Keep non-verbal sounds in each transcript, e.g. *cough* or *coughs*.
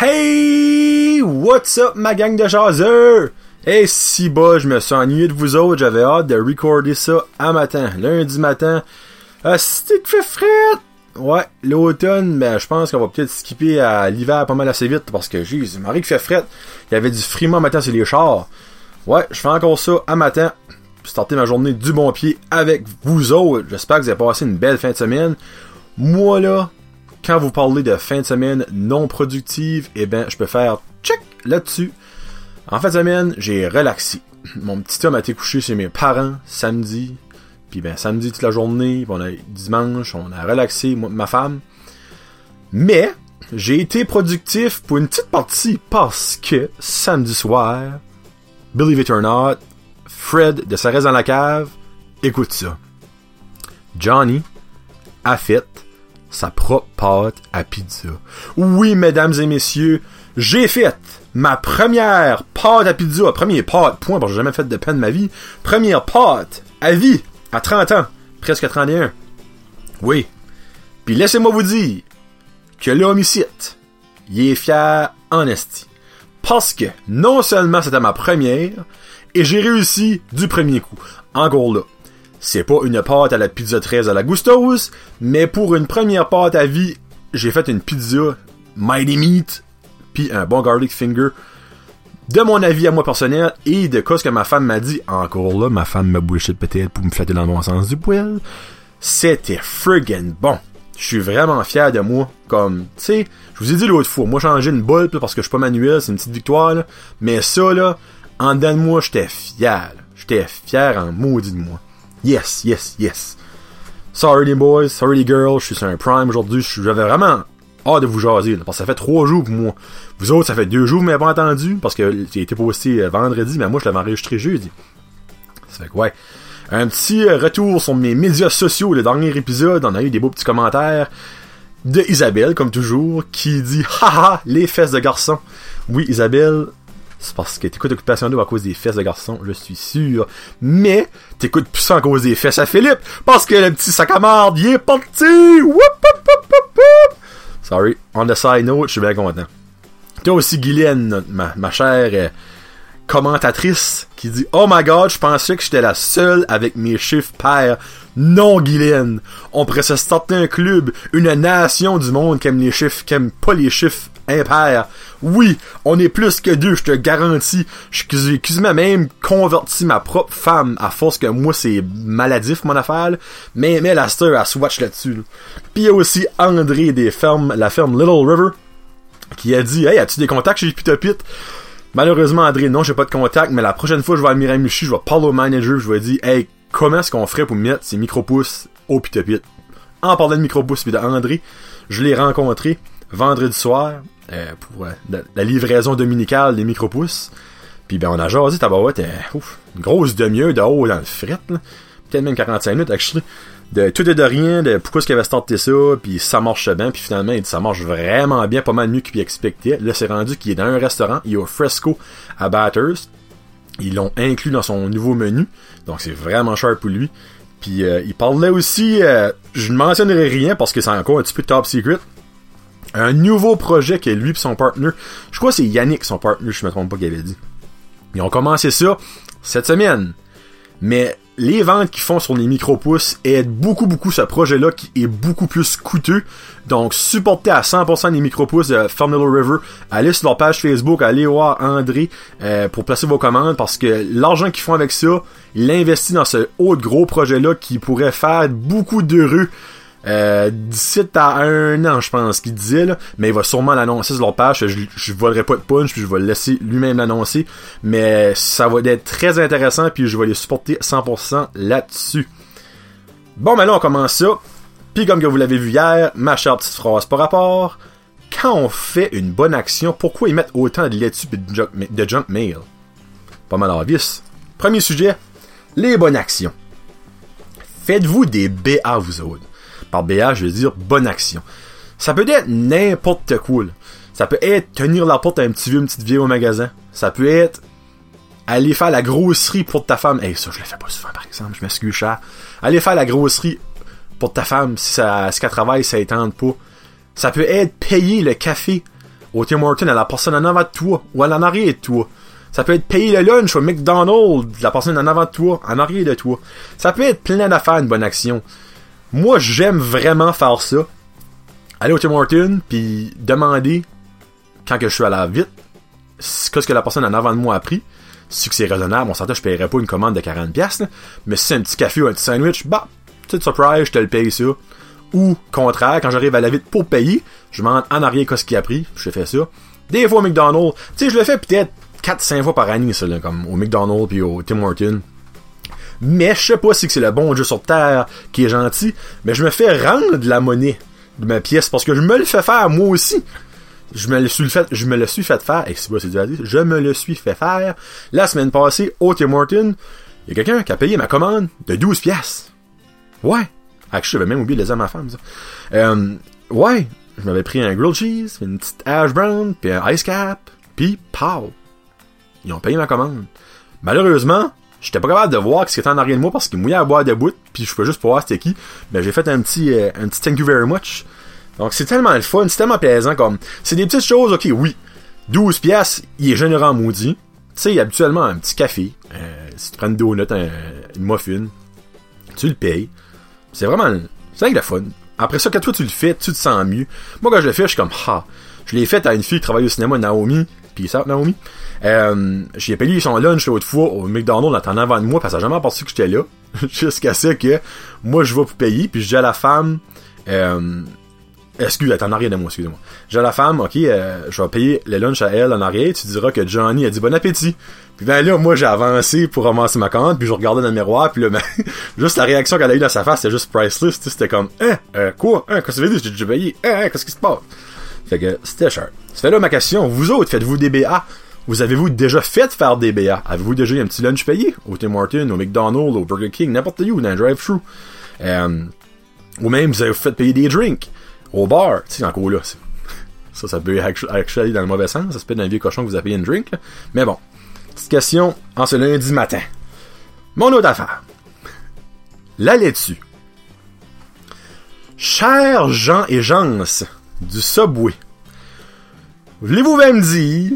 Hey! What's up, ma gang de jaseux? Hey, si bas, je me suis ennuyé de vous autres, j'avais hâte de recorder ça à matin, lundi matin. Ah, c'était fait frais! Ouais, l'automne, ben, je pense qu'on va peut-être skipper à l'hiver pas mal assez vite, parce que, jésus, Marie qui fait fret, il y avait du friment matin sur les chars. Ouais, je fais encore ça à matin, starter ma journée du bon pied avec vous autres. J'espère que vous avez passé une belle fin de semaine. Moi, là, quand vous parlez de fin de semaine non productive, eh ben, je peux faire check là-dessus. En fin de semaine, j'ai relaxé. *clears throat* Mon petit homme a été couché chez mes parents samedi. Puis ben, samedi toute la journée, on a dimanche, on a relaxé, moi, ma femme. Mais, j'ai été productif pour une petite partie parce que samedi soir, believe it or not, Fred de Sa dans la cave, écoute ça. Johnny a fait sa propre pâte à pizza. Oui, mesdames et messieurs, j'ai fait ma première pâte à pizza, première pâte, point, parce que j'ai jamais fait de peine de ma vie, première pâte à vie, à 30 ans, presque 31. Oui. Puis laissez-moi vous dire que l'homme ici, il est fier en esti. Parce que non seulement c'était ma première, et j'ai réussi du premier coup. Encore là. C'est pas une pâte à la pizza 13 à la Gustos, mais pour une première pâte à vie, j'ai fait une pizza Mighty Meat, puis un bon garlic finger. De mon avis à moi personnel, et de ce que ma femme m'a dit, encore là, ma femme m'a de peut-être pour me flatter dans le bon sens du poil, c'était friggin' bon. Je suis vraiment fier de moi. Comme, tu sais, je vous ai dit l'autre fois, moi changer une bolle parce que je suis pas manuel, c'est une petite victoire. Mais ça, là, en dedans de moi, j'étais fier. J'étais fier en maudit de moi. Yes, yes, yes. Sorry les boys, sorry les girls, je suis sur un prime aujourd'hui, j'avais vraiment hâte de vous jaser, parce que ça fait trois jours pour moi. Vous autres, ça fait deux jours, m'avez pas entendu, parce que j'ai été posté euh, vendredi, mais moi, je l'avais enregistré jeudi. Ça fait que ouais. Un petit euh, retour sur mes médias sociaux, le dernier épisode, on a eu des beaux petits commentaires de Isabelle, comme toujours, qui dit *laughs* « Haha, les fesses de garçon ». Oui, Isabelle, c'est parce que t'écoutes Occupation 2 à cause des fesses de garçon, je suis sûr. Mais, t'écoutes plus ça à cause des fesses à Philippe, parce que le petit sac à marde, il est parti! Sorry, on the side note, je suis bien content. Toi aussi, Guylaine, ma, ma chère euh, commentatrice, qui dit Oh my god, je pensais que j'étais la seule avec mes chiffres pairs. Non, Guylaine. On pourrait se starter un club, une nation du monde qui aime les chiffres, qui aime pas les chiffres impairs. Oui, on est plus que deux, je te garantis. J'ai quasiment même converti ma propre femme à force que moi c'est maladif mon affaire. Mais, mais la star a swatch là-dessus. Puis il y a aussi André des fermes, la ferme Little River, qui a dit Hey, as-tu des contacts chez Pitopit? Malheureusement, André, non, j'ai pas de contact, mais la prochaine fois je vais à Miramichi, je vais parler au manager, je vais dire, hey, comment est-ce qu'on ferait pour mettre ces micro-pouces au pitopit? En parlant de micro-pouces pis de André, je l'ai rencontré vendredi soir, euh, pour euh, la, livraison dominicale des micro-pouces. Puis ben, on a jasé, tabarouette, euh, ouf, une grosse demi-heure de haut dans le fret, Peut-être même 45 minutes, actually de tout et de rien, de pourquoi est-ce qu'il avait starté ça, puis ça marche bien, puis finalement, ça marche vraiment bien, pas mal mieux qu'il expectait. Là, c'est rendu qu'il est dans un restaurant, il est au fresco à Batters. Ils l'ont inclus dans son nouveau menu, donc c'est vraiment cher pour lui. Puis euh, il parlait aussi, euh, je ne mentionnerai rien parce que c'est encore un petit peu top secret, un nouveau projet que lui et son partner, je crois que c'est Yannick son partner, je me trompe pas qu'il avait dit. Ils ont commencé ça cette semaine. Mais les ventes qu'ils font sur les micro-pouces aident beaucoup, beaucoup ce projet-là qui est beaucoup plus coûteux. Donc, supportez à 100% les micro-pouces de Farmville River. Allez sur leur page Facebook, allez voir André euh, pour placer vos commandes parce que l'argent qu'ils font avec ça, il investit dans ce autre gros projet-là qui pourrait faire beaucoup d'heureux euh, d'ici à un an, je pense qu'il disait, là, mais il va sûrement l'annoncer sur leur page. Je, je volerai pas de punch, puis je vais le laisser lui-même l'annoncer. Mais ça va être très intéressant, puis je vais les supporter 100% là-dessus. Bon, maintenant on commence ça. Puis comme que vous l'avez vu hier, ma chère petite phrase par rapport. Quand on fait une bonne action, pourquoi ils mettent autant de laitue et de junk, mail? Pas mal obvious. Premier sujet, les bonnes actions. Faites-vous des BA vous autres. Par BA, je veux dire bonne action. Ça peut être n'importe quoi. Ça peut être tenir la porte à un petit vieux, une petite vieille au magasin. Ça peut être aller faire la grosserie pour ta femme. Eh, ça, je le fais pas souvent, par exemple. Je m'excuse cher. Aller faire la grosserie pour ta femme si, ça, si qu'elle travaille, ça étende pas. Ça peut être payer le café au Tim Hortons à la personne en avant de toi ou en arrière de toi. Ça peut être payer le lunch au McDonald's, la personne en avant de toi, en arrière de toi. Ça peut être plein d'affaires, une bonne action. Moi, j'aime vraiment faire ça. Aller au Tim Hortons, puis demander, quand que je suis à la vite, ce que la personne en avant de moi a pris. Si c'est raisonnable, on s'entend, je paierais pas une commande de 40$, mais si c'est un petit café ou un petit sandwich, bah, petite surprise, je te le paye ça. Ou, contraire, quand j'arrive à la vite pour payer, je demande en arrière qu'est-ce qu'il a pris, je fais ça. Des fois au McDonald's, tu sais, je le fais peut-être 4-5 fois par année, ça, là, comme au McDonald's puis au Tim Hortons. Mais je sais pas si c'est le bon Dieu sur terre qui est gentil, mais je me fais rendre de la monnaie de ma pièce parce que je me le fais faire moi aussi. Je me le suis fait, je me le suis fait faire, et c'est c'est je me le suis fait faire la semaine passée au Tim Hortons. Il y a quelqu'un qui a payé ma commande de 12 pièces. Ouais. Ah, j'avais même oublié de les à ma femme. Euh, ouais. Je m'avais pris un grilled cheese, une petite hash brown, puis un ice cap, puis pow. Ils ont payé ma commande. Malheureusement, j'étais pas capable de voir ce qui était en arrière de moi parce qu'ils mouillaient à boire de bout, puis je pouvais juste pas voir c'était qui. Mais j'ai fait un petit, euh, un petit thank you very much. Donc c'est tellement le fun, c'est tellement plaisant comme. C'est des petites choses, ok, oui. 12 pièces, il est généreux en maudit. Tu sais, habituellement un petit café. Euh, si tu prends une donut, un, une muffin, tu le payes. C'est vraiment. C'est avec le fun. Après ça, quand toi tu le fais, tu te sens mieux. Moi, quand je le fais, je suis comme, ha. Je l'ai fait à une fille qui travaille au cinéma, Naomi. Puis ça, Naomi. Euh, j'ai payé son lunch l'autre fois au McDonald's en attendant avant de moi parce que ça n'a jamais pensé que j'étais là. *laughs* Jusqu'à ce que moi je vais pour payer. Puis je dis à la femme. Euh, Excuse, attends, en arrière de moi, excusez-moi. J'ai la femme, ok, euh, je vais payer le lunch à elle en arrière, tu diras que Johnny a dit bon appétit. Puis ben là, moi j'ai avancé pour ramasser ma commande, puis je regardais dans le miroir, puis là, ben, *laughs* juste la réaction qu'elle a eue dans sa face, c'était juste priceless, c'était comme, hein, euh, quoi, hein, qu'est-ce que tu veux dire, j'ai déjà payé, hein, hein, qu'est-ce qui se passe? Fait que c'était cher. Fait là ma question, vous autres, faites-vous des BA? Vous avez-vous déjà fait faire des BA? Avez-vous déjà eu un petit lunch payé? Au Tim Hortons, au McDonald's, au Burger King, n'importe où, dans un drive-thru? Euh, ou même, vous avez fait payer des drinks au bar, tu sais, encore là, *laughs* ça, ça peut actually dans le mauvais sens, ça se peut dans un vieux cochon que vous avez payé une drink, mais bon. Petite question en ce lundi matin. Mon autre affaire. La laitue. Chers gens et gens du Subway, voulez-vous même dire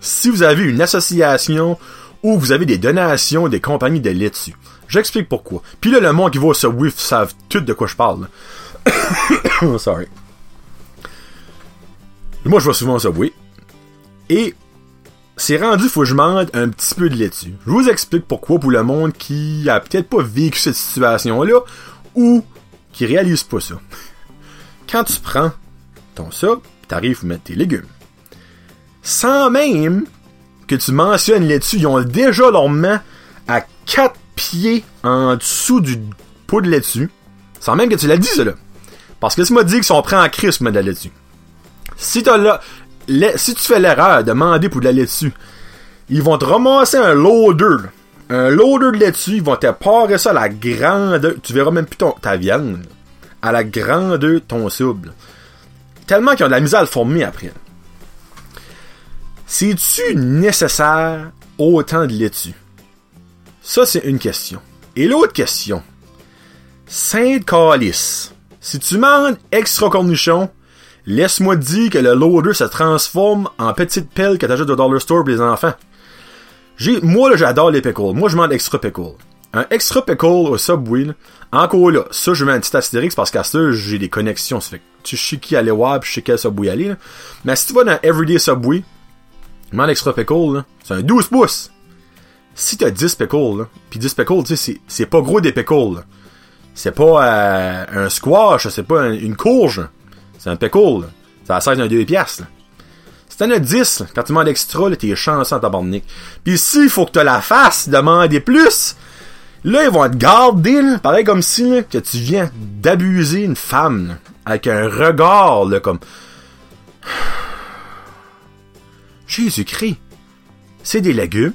si vous avez une association ou vous avez des donations des compagnies de laitue? J'explique pourquoi. Puis là, le monde qui va au Subway savent tout de quoi je parle. *coughs* Sorry. Moi, je vais souvent au Subway. Et c'est rendu, faut que je un petit peu de laitue. Je vous explique pourquoi pour le monde qui a peut-être pas vécu cette situation-là ou qui réalise pas ça. Quand tu prends ton ça, t'arrives à mettre tes légumes. Sans même que tu mentionnes laitue, ils ont déjà leur main à 4 pieds en dessous du pot de laitue. Sans même que tu l'as dit, là. Parce que tu m'as dit qu'ils sont prêts en mettre de la laitue. Si si tu fais l'erreur de demander pour de la laitue, ils vont te ramasser un loader. Un loader de laitue, ils vont te parer ça à la grande, tu verras même plus ton, ta viande, à la grandeur de ton cible. Tellement qu'ils ont de la misère à le former après. C'est-tu nécessaire autant de laitue? Ça, c'est une question. Et l'autre question. Sainte Calice. Si tu manges extra cornichon, laisse-moi te dire que le loader se transforme en petite pelle que t'achètes au dollar store pour les enfants. J'ai, moi, là, j'adore les pickles. Moi, je mange extra pickle. Un extra pickle au Subway, encore là, ça, je mets un petit astérix parce qu'à ça, j'ai des connexions. Ça fait que tu sais qui aller voir puis je quel Subway aller, là. Mais si tu vas dans Everyday Subway, demande extra pickle, là, c'est un 12 pouces. Si t'as 10 pickles, là, pis 10 pickles, tu sais, c'est pas gros des pickles, là. C'est pas euh, un squash, c'est pas une courge. C'est un pickle. Ça a 16 d'un 2 piastres. Si t'en as 10, quand tu demandes extra, t'es chanceux en tabarnak. Pis s'il faut que tu la fasses, demander plus, là, ils vont te garder, pareil comme si que tu viens d'abuser une femme, avec un regard, là, comme... Jésus-Christ. C'est des légumes.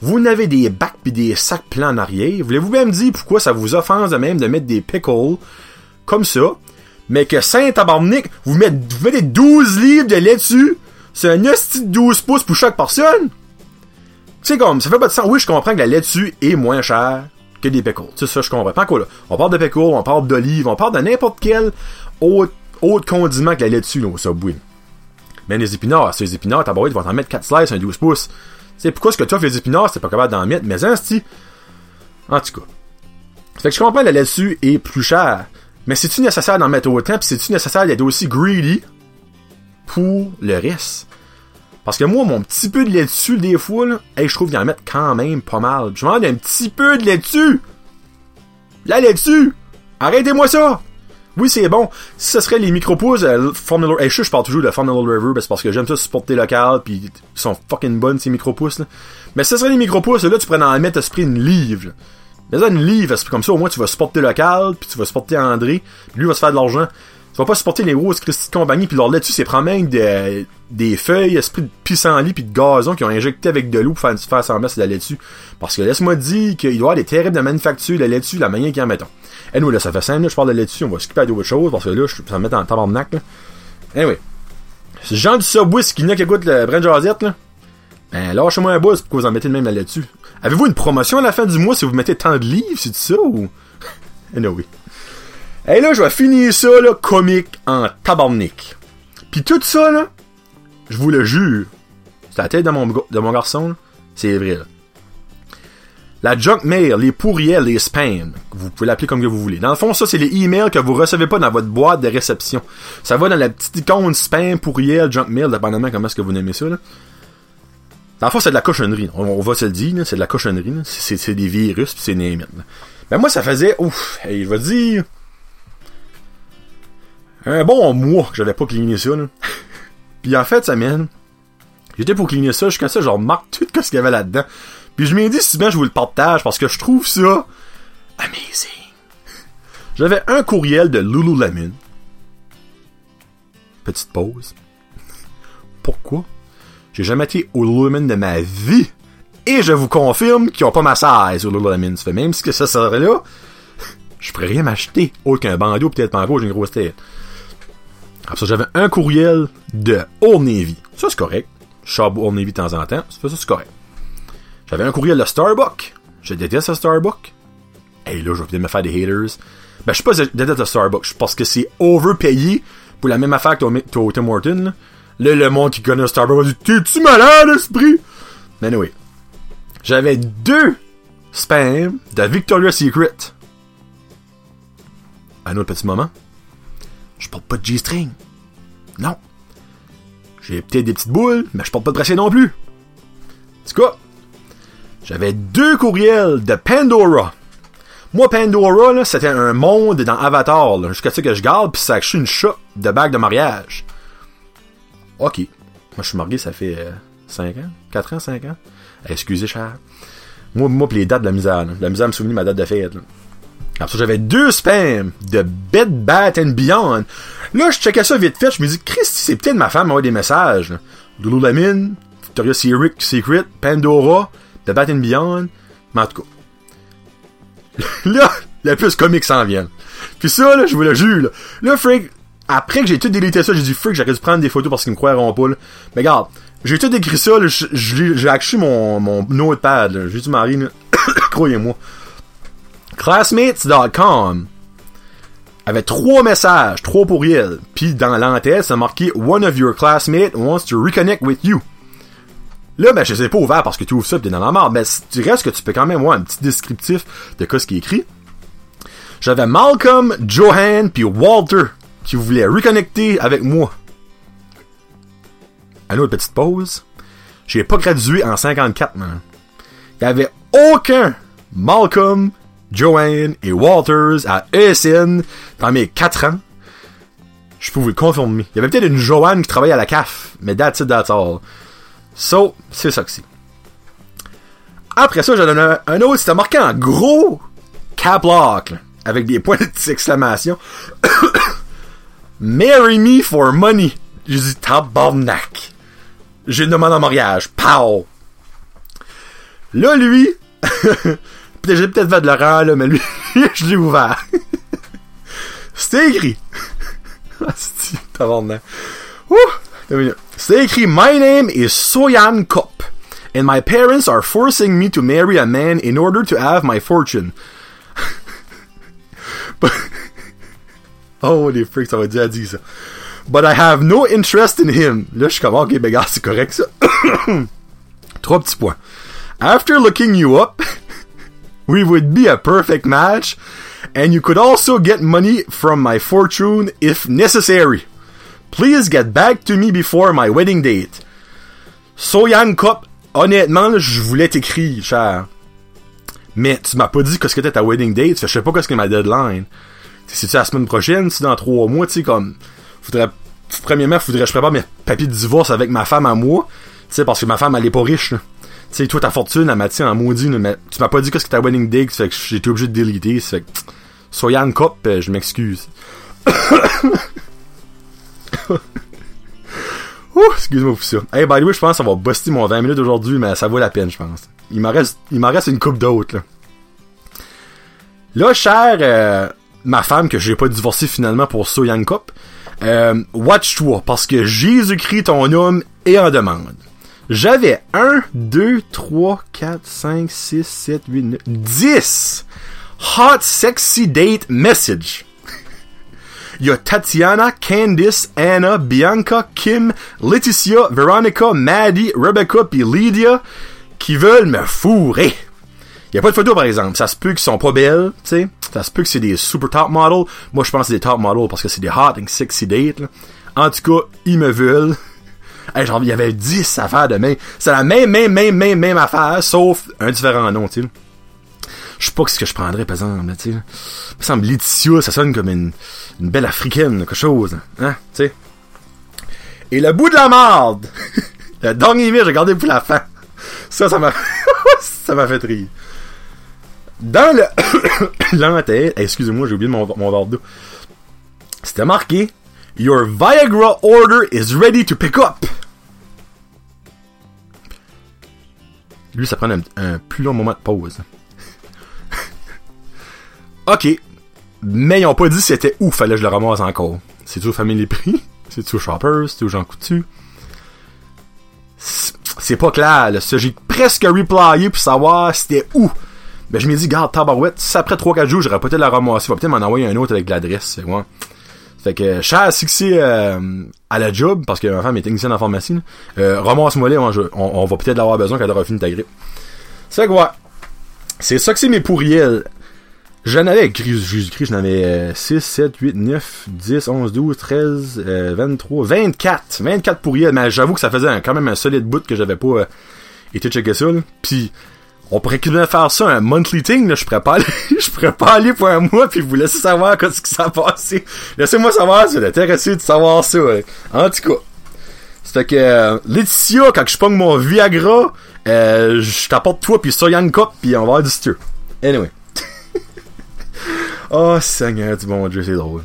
Vous n'avez des bacs pis des sacs pleins en arrière. Voulez-vous même dire pourquoi ça vous offense de même de mettre des pickles comme ça, mais que Saint-Tabarnak, vous mettez, vous mettez 12 livres de lait dessus, c'est un hostie de 12 pouces pour chaque personne? C'est comme, ça fait pas de sens. Oui, je comprends que la laitue est moins chère que des pickles. C'est ça, je comprends. Pas quoi, là. On parle de pickles, on parle d'olives, on parle de n'importe quel autre, autre condiment que la laitue, là, au Subway. Mais les épinards, les épinards, ta ils vont t'en mettre 4 slices, un 12 pouces. Tu sais, pourquoi est-ce que toi, les épinards, c'est pas capable d'en mettre? Mais hein, c'est En tout cas. Fait que je comprends, le lait-dessus est plus cher. Mais c'est-tu nécessaire d'en mettre autant, pis c'est-tu nécessaire d'être aussi greedy pour le reste? Parce que moi, mon petit peu de lait dessus, des fois, là, je trouve qu'il en mettre quand même pas mal. Je demande un petit peu de lait dessus! La lait dessus! Arrêtez-moi ça! Oui, c'est bon. Si ce serait les micro-pouces, euh, Formula... Hey, je, je parle toujours de Formula River, parce que j'aime ça supporter local, puis ils sont fucking bonnes, ces micro-pouces, là. Mais si ce serait les micro-pouces, là, tu pourrais en mettre, esprit une livre, là. Mais ça, une livre, comme ça, au moins, tu vas supporter local, puis tu vas supporter André, puis lui va se faire de l'argent. Tu vas pas supporter les grosses Christy de compagnie, puis leur là-dessus, c'est prendre même des, des feuilles, esprit de pissenlit, puis de gazon qui ont injecté avec de l'eau pour faire, faire semblant c'est de la laitue. Parce que laisse-moi dire qu'il doit y avoir des terribles de manufacture de la laitue, la manière qu'ils en mettent. Anyway, là, ça fait simple, là, je parle de laitue, on va skipper à d'autres choses, parce que là, je, ça me met en tabarnak, là. Anyway. Ce genre du Subway, qui n'a qui écoute le Brand Josette, là. Ben, lâchez-moi un buzz pour que vous en mettez de même là-dessus. Avez-vous une promotion à la fin du mois si vous mettez tant de livres, c'est ça ou? *laughs* anyway. Et là, je vais finir ça, là, comique en tabarnak. Puis tout ça, là, je vous le jure, c'est la tête de mon, de mon garçon, c'est vrai, là. La junk mail, les pourriels, les spams, vous pouvez l'appeler comme vous voulez. Dans le fond, ça, c'est les emails que vous recevez pas dans votre boîte de réception. Ça va dans la petite icône spam, pourriel, junk mail, dépendamment comment est-ce que vous nommez ça, là. Dans le fond, c'est de la cochonnerie. On, va se le dire, c'est de la cochonnerie. C'est des virus, puis c'est name Ben moi, ça faisait, ouf, hey, je vais dire, un bon mois que j'avais pas cligné ça. Là. *laughs* puis en fait, ça mène, j'étais pour cligner ça, jusqu'à ça, je remarque tout ce qu'il y avait là-dedans. Puis je m'ai dit, si bien je vous le partage, parce que je trouve ça amazing. *laughs* J'avais un courriel de Lululemon. Petite pause. *laughs* Pourquoi? J'ai jamais été au Lululemon de ma vie. Et je vous confirme qu'ils ont pas ma size au Lululemon. Ça fait même si que ça serait là, je pourrais rien m'acheter. Qu'un bandeau, peut-être pas encore, j'ai une grosse tête. Après ça, j'avais un courriel de Old Navy. Ça, c'est correct. Je Old Navy de temps en temps. Ça, c'est correct. J'avais un courriel de Starbucks. Je déteste le Starbucks. Et là, je vais peut-être me faire des haters. Ben, je suis pas déteste le Starbucks. Parce que c'est overpayé pour la même affaire que au Tim Horton. Là. Là, le monde qui connaît Starbucks va dire T'es-tu malade, esprit? Mais anyway. J'avais deux spams de Victoria's Secret. Un autre petit moment. Je porte pas de G-string. Non. J'ai peut-être des petites boules, mais je porte pas de bracelet non plus. En tout cas, j'avais deux courriels de Pandora. Moi, Pandora, là, c'était un monde dans Avatar, jusqu'à ce que je garde, puis ça a une shop de bague de mariage. OK. Moi, je suis marié, ça fait 5 euh, ans? 4 ans, 5 ans? excusez, cher. Moi, moi pis les dates de la misère. La misère me souvenir ma date de fête. Là. Alors, j'avais deux spams de Bed Bat and Beyond. Là, je checkais ça vite fait. Je me dis, Christy, c'est peut-être ma femme m'envoie des messages. Lululemon, Victoria's Secret, Pandora, The Bat and Beyond. Mais en tout *laughs* là, le plus comique s'en vient. Puis ça, là, je vous le jure. Là, là après que j'ai tout délité ça, j'ai dit freak, j'aurais dû prendre des photos parce qu'ils me croiront pas. Là. Mais regarde, j'ai tout écrit ça, j'ai acheté mon, mon notepad. J'ai dit Marie, *coughs* croyez-moi. Classmates.com avait trois messages, trois pourriels. Puis dans l'entête, ça marqué One of your classmates wants to reconnect with you. Là, ben, je ai pas ouverts parce que tu ouvres ça pis t'es dans la mort. Mais tu restes que tu peux quand même voir un petit descriptif de ce qui est écrit. J'avais Malcolm, Johan puis Walter qui voulait reconnecter avec moi. À autre petite pause. J'ai pas gradué en 54, man. Il y avait aucun Malcolm, Joanne et Walters à ESN dans mes 4 ans. Je le confirmer. Il y avait peut-être une Joanne qui travaillait à la CAF, mais that's it, that's all. So, c'est ça que c'est. Après ça, j'en ai un autre, c'était marqué en gros cap lock, avec des points *laughs* d'exclamation. *coughs* Marry me for money. J'ai dit tabarnak. J'ai demandé en mariage. Pow! Là, lui, *laughs* j'ai peut-être fait de l'erreur, là, mais lui, *laughs* je l'ai ouvert. C'était écrit. *laughs* C'était écrit My name is Soyan Kop, and my parents are forcing me to marry a man in order to have my fortune. *laughs* Oh, les freaks, ça va dire à dire ça. But I have no interest in him. Là, je suis comme, ok, ben, gars, c'est correct, ça. *coughs* Trois petits points. After looking you up, we would be a perfect match, and you could also get money from my fortune if necessary. Please get back to me before my wedding date. Soyan Cup, honnêtement, je voulais t'écrire, cher. Mais tu m'as pas dit qu'est-ce que était ta wedding date, je sais pas qu'est-ce que ma deadline. C'est-tu la semaine prochaine, si dans trois mois, tu sais, comme, faudrait, premièrement, faudrait que je prépare mes papiers de divorce avec ma femme à moi, tu sais, parce que ma femme, elle est pas riche, là. Tu sais, toi, ta fortune, elle m'a dit en maudit, mais tu m'as pas dit qu'est-ce que ta wedding date, fait que j'ai été obligé de déliter, fait que, Soyan Cup, euh, je m'excuse. *coughs* Ouh, excuse-moi pour ça. Hey, by the way, je pense que ça va buster mon 20 minutes aujourd'hui, mais ça vaut la peine, je pense. Il m'en reste, il m'en reste une coupe d'autres, là. Là, cher, euh, ma femme, que j'ai pas divorcé finalement pour So Young Cup, watch-toi, parce que Jésus-Christ, ton homme, est en demande. J'avais 1, 2, 3, 4, 5, 6, 7, 8, 9, 10 hot sexy date message. Il y a Tatiana, Candice, Anna, Bianca, Kim, Laetitia, Veronica, Maddie, Rebecca puis Lydia qui veulent me fourrer. Il y a pas de photo par exemple. Ça se peut qu'ils sont pas belles, tu sais. Ça se peut que c'est des super top models. Moi je pense que c'est des top models parce que c'est des hot and sexy dates. En tout cas, ils me veulent. Hey, il y avait 10 affaires de même. C'est la même, même, même, même, même affaire, sauf un différent nom, tu sais. Je sais pas ce que je prendrais, par exemple, tu sais. Semble Laetitia, ça sonne comme une, belle africaine, quelque chose. Hein, tu sais. Et le bout de la marde! *laughs* le dernier mire, j'ai gardé pour la fin. Ça, ça m'a, *laughs* ça m'a fait rire. Dans le, *coughs* l'entête, excusez-moi, j'ai oublié mon, mon d'eau. C'était marqué, Your Viagra order is ready to pick up. Lui, ça prend un, plus long moment de pause. *laughs* ok. Mais ils ont pas dit c'était où fallait que je le ramasse encore. C'est-tu au Family Prix? *laughs* C'est-tu au Shoppers? C'est-tu au Jean Coutu? C'est pas clair, là. J'ai presque replyé pour savoir c'était où. Ben, je m'ai dit, garde, tabarouette, si après 3-4 jours, j'aurais peut-être la ramasser. Va peut-être m'en envoyer un autre avec l'adresse, ouais. Fait que, cher succès euh, à la job, parce que ma femme est technicienne en pharmacie, euh, ramasse-moi on, on, va peut-être l'avoir besoin quand elle aura fini ta grippe. C'est que, ouais. C'est ça que c'est mes pourriels. J'en avais Jésus-Christ, j'en avais 6, 7, 8, 9, 10, 11, 12, 13, euh, 23, 24. 24 pourriels, mais j'avoue que ça faisait quand même un solide bout que j'avais pas euh, été checker ça. Là. Puis, on pourrait faire ça, un monthly thing, là. Je pourrais pas aller, *laughs* je pourrais pas aller pour un mois puis vous laisser savoir ce qui s'est passé. Laissez-moi savoir, c'est intéressé de savoir ça, ouais. En tout cas. C'est que, euh, Laetitia, quand je pogne mon Viagra, euh, je t'apporte toi puis Soyan Cup puis on va avoir du. Anyway. *laughs* oh, Seigneur du bon Dieu, c'est drôle.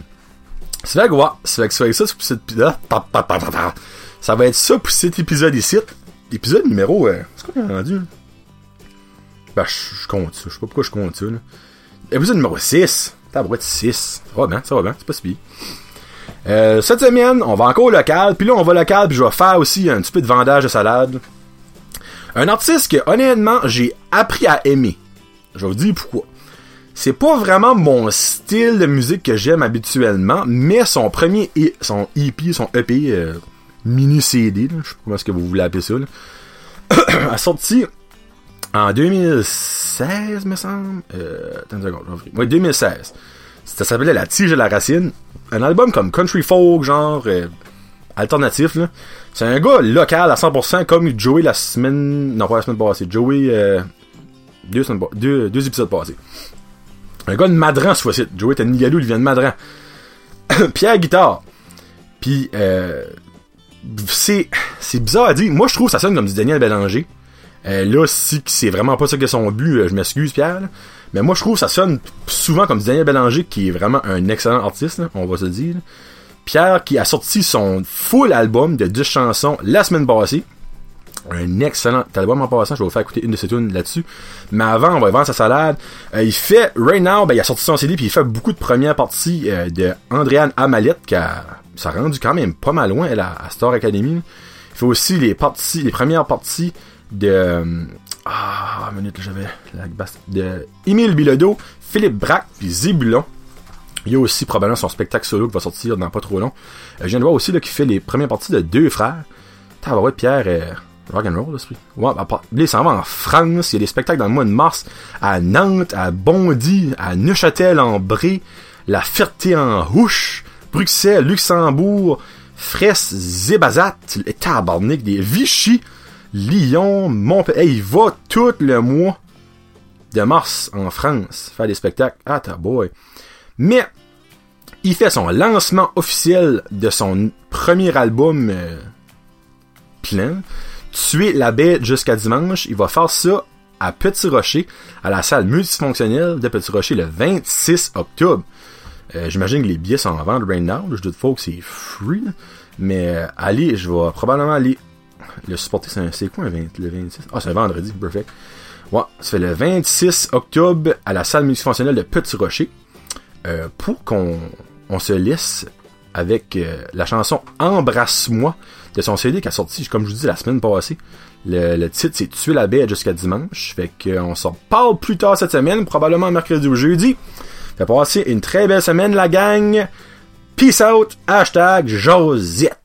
C'est fait que, ouais, c'est que ça, ça, pour cet épisode, ça va être ça pour cet épisode ici. L'épisode numéro, euh, c'est quoi qu'on a rendu, je, je compte ça. Je sais pas pourquoi je compte ça, là. Épisode numéro 6. T'as être 6. Ça va bien, ça va bien. C'est pas si euh, cette semaine, on va encore au local. Puis là, on va au local. Puis je vais faire aussi un petit peu de vendage de salade. Un artiste que, honnêtement, j'ai appris à aimer. Je vais vous dire pourquoi. C'est pas vraiment mon style de musique que j'aime habituellement, mais son premier, son EP, son EP, euh, mini CD, là, je sais pas comment est-ce que vous voulez appeler ça, là, *coughs* a sorti en 2016, me semble. Euh, attends une seconde, Oui, 2016. Ça s'appelait La Tige et la Racine. Un album comme country folk, genre euh, alternatif, là. C'est un gars local à 100%, comme Joey la semaine... Non, pas la semaine passée. Joey... Euh, deux, semaines, deux, deux épisodes passés. Un gars de Madran, ce fois-ci. Joey était Nigalou, il vient de Madran. *coughs* Pierre Guitare. Puis, euh, c'est, c'est bizarre à dire. Moi, je trouve que ça sonne comme du Daniel Bélanger. Euh, là, si c'est vraiment pas ça que son but, euh, je m'excuse, Pierre. Mais moi, je trouve que ça sonne souvent comme Daniel Bélanger, qui est vraiment un excellent artiste, on va se dire. Pierre, qui a sorti son full album de 10 chansons la semaine passée. Un excellent album en passant, je vais vous faire écouter une de ses tunes là-dessus. Mais avant, on va vendre sa salade. Euh, il fait, right now, ben, il a sorti son CD, puis il fait beaucoup de premières parties de Andréane Amalette, qui a, ça a rendu quand même pas mal loin, à Star Academy. Il fait aussi les parties, les premières parties de euh, ah minute j'avais la basse de Émile Bilodeau, Philippe Braque puis Zébulon. Il y a aussi probablement son spectacle solo qui va sortir dans pas trop long. Euh, je viens de voir aussi qu'il fait les premières parties de deux frères. ouais, Pierre euh, rock'n'roll, l'esprit. Ouais, bah, il s'en va en France. Il y a des spectacles dans le mois de mars à Nantes, à Bondy, à Neuchâtel en Bré, La Ferté en Houche, Bruxelles, Luxembourg, Fraisse, Zébazat, Tabarnak, des Vichy, Lyon, Montpellier. il va tout le mois de mars en France faire des spectacles. Ah, ta boy. Mais il fait son lancement officiel de son premier album euh, plein. Tuer la bête jusqu'à dimanche. Il va faire ça à Petit Rocher, à la salle multifonctionnelle de Petit Rocher le 26 octobre. Euh, j'imagine que les billets sont en vente right now. Je doute pas que c'est free. Mais euh, allez, je vais probablement aller le supporter. C'est quoi un 20, le 26? Ah, c'est un vendredi, perfect. Ouais, ça fait le 26 octobre à la salle multifonctionnelle de Petit Rocher. Euh, pour qu'on on se laisse avec euh, la chanson Embrasse-moi de son CD qui a sorti, comme je vous dis, la semaine passée. Le, titre, c'est Tuer la bête jusqu'à dimanche. Fait qu'on s'en parle plus tard cette semaine, probablement mercredi ou jeudi. Fait passer une très belle semaine, la gang. Peace out. Hashtag Josette.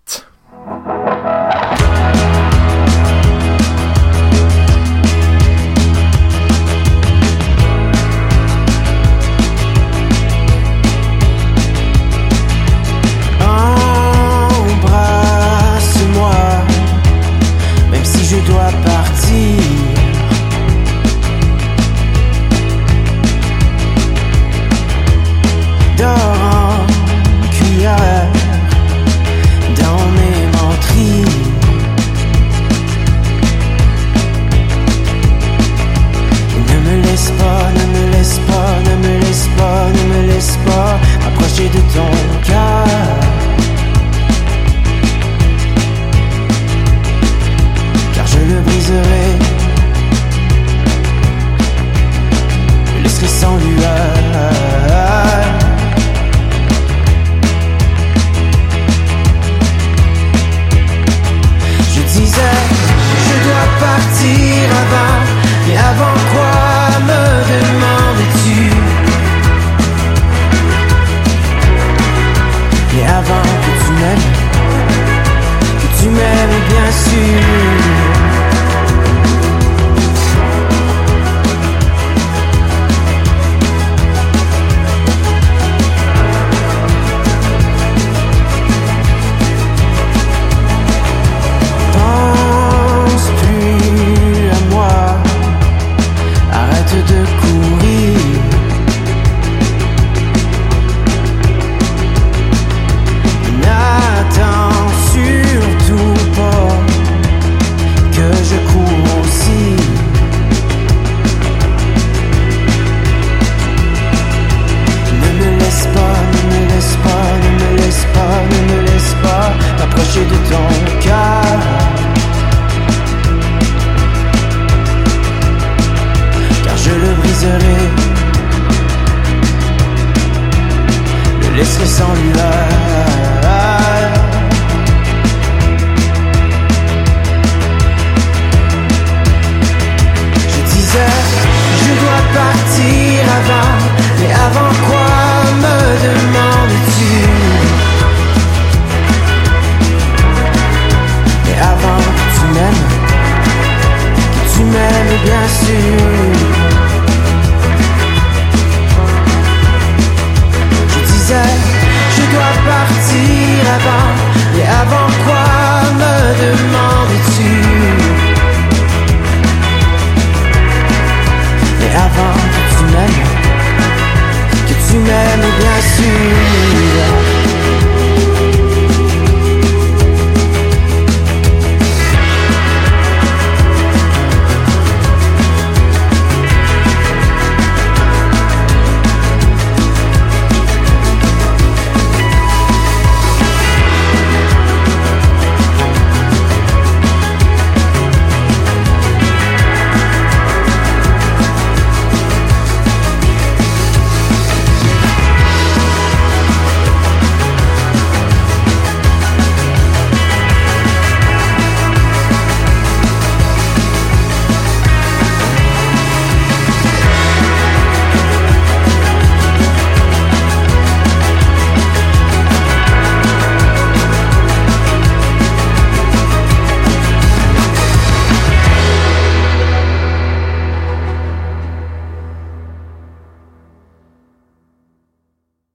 Avant